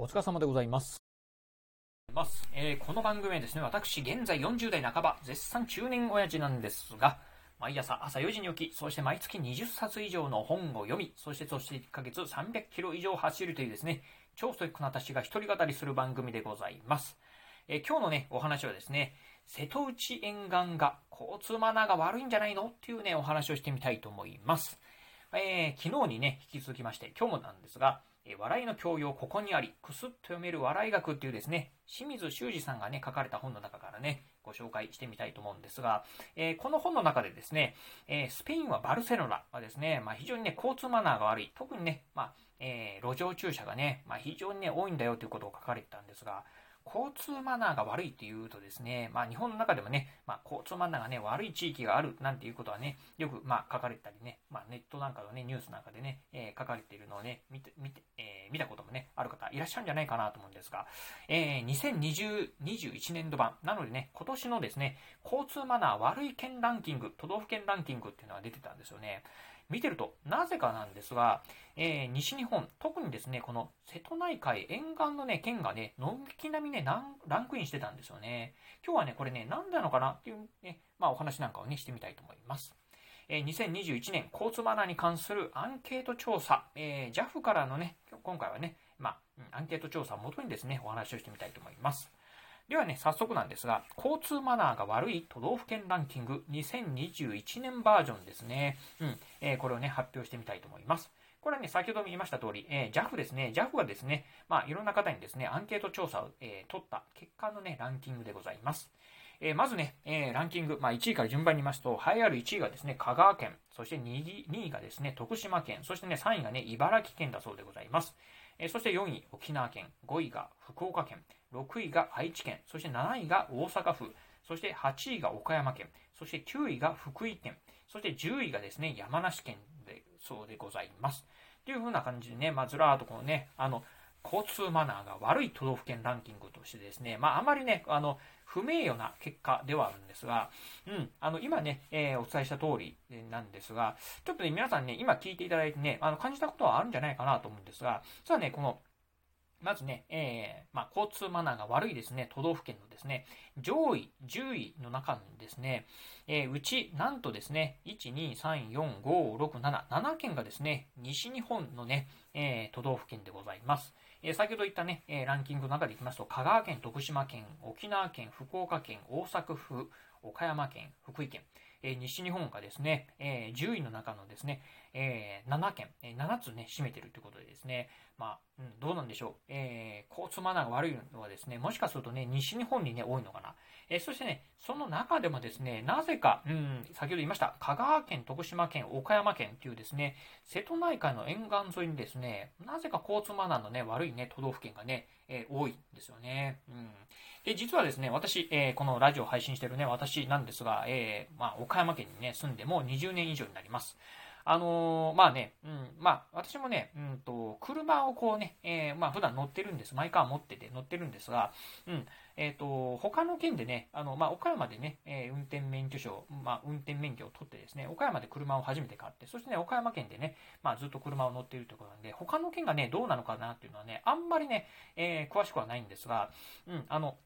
お疲れ様でございます。ますえーこの番組はですね、私、現在40代半ば、絶賛中年親父なんですが、毎朝朝4時に起き、そして毎月20冊以上の本を読み、そしてそして1ヶ月300キロ以上走るというですね、超ストイックな私が一人語りする番組でございます。えー今日のね、お話はですね、瀬戸内沿岸が交通マナーが悪いんじゃないの？っていうね、お話をしてみたいと思います。えー昨日にね、引き続きまして、今日もなんですが、え笑いの教養ここにあり、くすっと読める笑い学っていうですね、清水修二さんがね、書かれた本の中からね、ご紹介してみたいと思うんですが、えーこの本の中でですね、えースペインはバルセロナはですね、まあ、非常にね、交通マナーが悪い、特にね、まあえー路上駐車がね、まあ、非常にね、多いんだよということを書かれてたんですが、交通マナーが悪いっていうとですね、まあ、日本の中でもね、まあ、交通マナーがね、悪い地域があるなんていうことはね、よく、まあ、書かれたりね、まあ、ネットなんかのね、ニュースなんかでね、えー書かれているのをね、見て、見て、えー見たこともね、ある方いらっしゃるんじゃないかなと思うんですが、えー2020、21年度版、なのでね、今年のですね、交通マナー悪い県ランキング、都道府県ランキングっていうのが出てたんですよね。見てると、なぜかなんですが、えー西日本、特にですね、この瀬戸内海沿岸のね、県がね、軒並みね、ランクインしてたんですよね。今日はね、これね、なんでなのかなっていうね、まあお話なんかをね、してみたいと思います。えー2021年交通マナーに関するアンケート調査、えー JAF からのね、今回はね、まあ、アンケート調査をもとにですね、お話をしてみたいと思います。ではね、早速なんですが、交通マナーが悪い都道府県ランキング2021年バージョンですね。うん、えーこれをね、発表してみたいと思います。これはね、先ほども言いました通り、えー JAF ですね、JAF はですね、まあ、いろんな方にですね、アンケート調査を、えー取った結果のね、ランキングでございます。えーまずね、えーランキング、まあ、1位から順番に言いますと、栄えある1位がですね、香川県、そして 2, 2位がですね、徳島県、そしてね、3位がね、茨城県だそうでございます。えーそして4位、沖縄県、5位が福岡県、6位が愛知県、そして7位が大阪府、そして8位が岡山県、そして9位が福井県、そして10位がですね、山梨県で、そうでございます。というふうな感じでね、まあ、ずらーっとこのね、あの、交通マナーが悪い都道府県ランキングとしてですね、まあ、あまりね、あの、不名誉な結果ではあるんですが、うん、あの、今ね、えーお伝えした通りなんですが、ちょっとね、皆さんね、今聞いていただいてね、あの、感じたことはあるんじゃないかなと思うんですが、実はね、この、まずね、えーまあ、交通マナーが悪いですね、都道府県のですね、上位10位の中にですね、えーうち、なんとですね、1、2、3、4、5、6、7、7県がですね、西日本のね、えー都道府県でございます。え先ほど言ったね、えランキングの中でいきますと、香川県、徳島県、沖縄県、福岡県、大阪府、岡山県、福井県、えー西日本がですね、えー10位の中のですね、えー7県、えー7つね、占めてるということでですね、まあ、うん、どうなんでしょう。えー交通マナーが悪いのはですね、もしかするとね、西日本にね、多いのかな。えーそしてね、その中でもですね、なぜか、うん、先ほど言いました、香川県、徳島県、岡山県っていうですね、瀬戸内海の沿岸沿いにですね、なぜか交通マナーのね、悪いね、都道府県がね、えー多いんですよね。うん。で、実はですね、私、えーこのラジオ配信してるね、私なんですが、えーまあ、岡山県にね、住んでもう20年以上になります。あのーまあね、うん、まあ、私もね、うんと、車をこうね、えーまあ、普段乗ってるんです。マイカー持ってて乗ってるんですが、うん、えっ、と、他の県でね、あの、まあ、岡山でね、えー運転免許証、まあ、運転免許を取ってですね、岡山で車を初めて買って、そしてね、岡山県でね、まあ、ずっと車を乗っているということなんで、他の県がね、どうなのかなっていうのはね、あんまりね、えー詳しくはないんですが、うん、あの、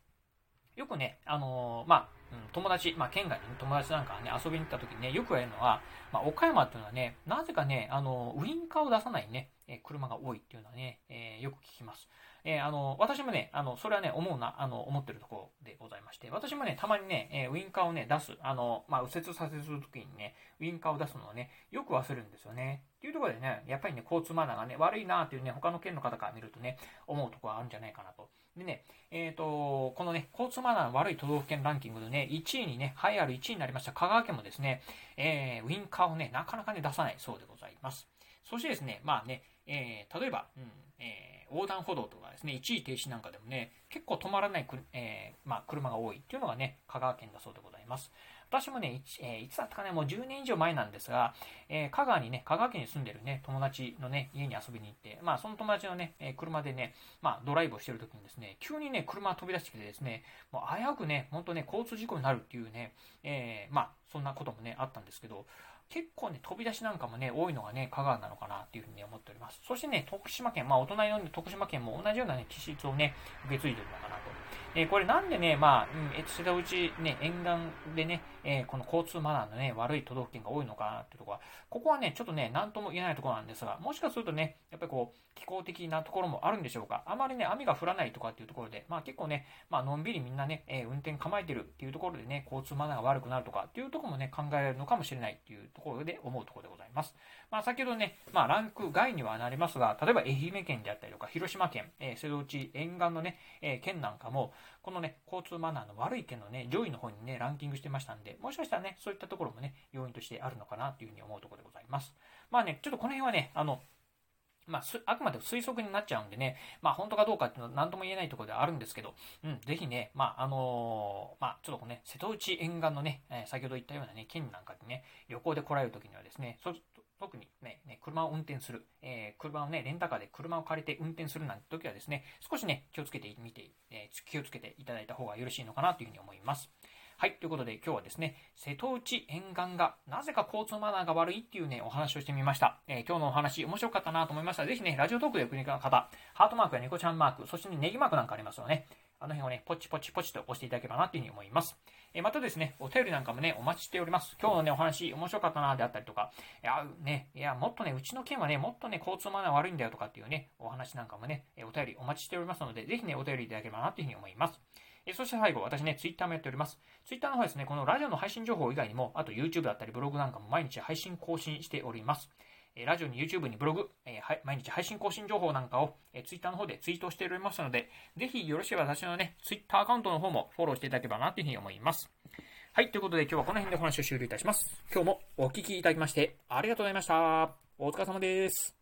よくね、あのーまあ、うん友達、まあ、県外に、友達なんかね、遊びに行った時にね、よくやるのは、まあ、岡山っていうのはね、なぜかね、あの、ウインカーを出さないね、え車が多いっていうのはね、えーよく聞きます。えーあの、私もね、あの、それはね、思うな、あの、思ってるところでございまして、私もね、たまにね、えーウインカーをね、出す、あの、まあ、右折左折するときにね、ウインカーを出すのはね、よく忘れるんですよね。っていうところでね、やっぱりね、交通マナーがね、悪いなっていうね、他の県の方から見るとね、思うところがあるんじゃないかなと。でね、えっ、と、このね、交通マナーの悪い都道府県ランキングでね、1位にね、栄えある1位になりました香川県もですね、えーウインカーをね、なかなかね、出さないそうでございます。そしてですね、まあね、えー例えば、うんえー横断歩道とかですね、一時停止なんかでもね、結構止まらないく、えーまあ、車が多いっていうのがね、香川県だそうでございます。私もね、い,、えーいつだったかね、もう10年以上前なんですが、えー香川にね、香川県に住んでるね、友達のね、家に遊びに行って、まあ、その友達のね、え車でね、まあ、ドライブをしてる時にですね、急にね、車が飛び出してきてですね、もう危うくね、本当ね、交通事故になるっていうね、えまあ、そんなこともね、あったんですけど、結構ね、飛び出しなんかもね、多いのがね、香川なのかなっていうふうに思っております。そしてね、徳島県、まあ、お隣の徳島県も同じようなね、気質をね、受け継いでるのかな。えー、これなんでね、まあ、うん、え瀬戸内ね、沿岸でね、えー、この交通マナーのね、悪い都道府県が多いのかなっていうところは、ここはね、ちょっとね、なんとも言えないところなんですが、もしかするとね、やっぱりこう、気候的なところもあるんでしょうか。あまりね、雨が降らないとかっていうところで、まあ結構ね、まあのんびりみんなね、えー、運転構えてるっていうところでね、交通マナーが悪くなるとかっていうところもね、考えられるのかもしれないっていうところで思うところでございます。まあ先ほどね、まあランク外にはなりますが、例えば愛媛県であったりとか、広島県、えー、瀬戸内沿岸のね、えー、県なんかも、このね、交通マナーの悪い県のね、上位の方にね、ランキングしてましたんで、もしかしたらね、そういったところもね、要因としてあるのかなというふうに思うところでございます。まあね、ちょっとこの辺はね、あの、まあ、あくまで推測になっちゃうんでね、まあ、本当かどうかっていうのは何とも言えないところではあるんですけど、うん、ぜひね、まあ、あのー、まあ、ちょっとね、瀬戸内沿岸のね、えー、先ほど言ったようなね、県なんかにね、旅行で来られるときにはですね、そ特にね、ね、車を運転する、えー、車をね、レンタカーで車を借りて運転するなんて時はですね、少しね、気をつけてみて、えー、気をつけていただいた方がよろしいのかなというふうに思います。はい。ということで今日はですね、瀬戸内沿岸がなぜか交通マナーが悪いっていうね、お話をしてみました。えー、今日のお話面白かったなと思いましたら、ぜひね、ラジオトークでお国の方、ハートマークや猫ちゃんマーク、そしてね、ネギマークなんかありますよね。あの辺をね、ポチポチポチと押していただければなというふうに思います。えまたですね、お便りなんかもね、お待ちしております。今日のね、お話面白かったなであったりとか、いや、ね、いや、もっとね、うちの県はね、もっとね、交通マナー悪いんだよとかっていうね、お話なんかもね、お便りお待ちしておりますので、ぜひね、お便りいただければなというふうに思います。えそして最後、私ね、ツイッターもやっております。ツイッターの方ですね、このラジオの配信情報以外にも、あと YouTube だったりブログなんかも毎日配信更新しております。えラジオに YouTube にブログ、え、毎日配信更新情報なんかを、え、Twitter の方でツイートしておりますので、ぜひよろしければ私のね、Twitter アカウントの方もフォローしていただければなというふうに思います。はい、ということで今日はこの辺でお話を終了いたします。今日もお聴きいただきましてありがとうございました。お疲れ様です。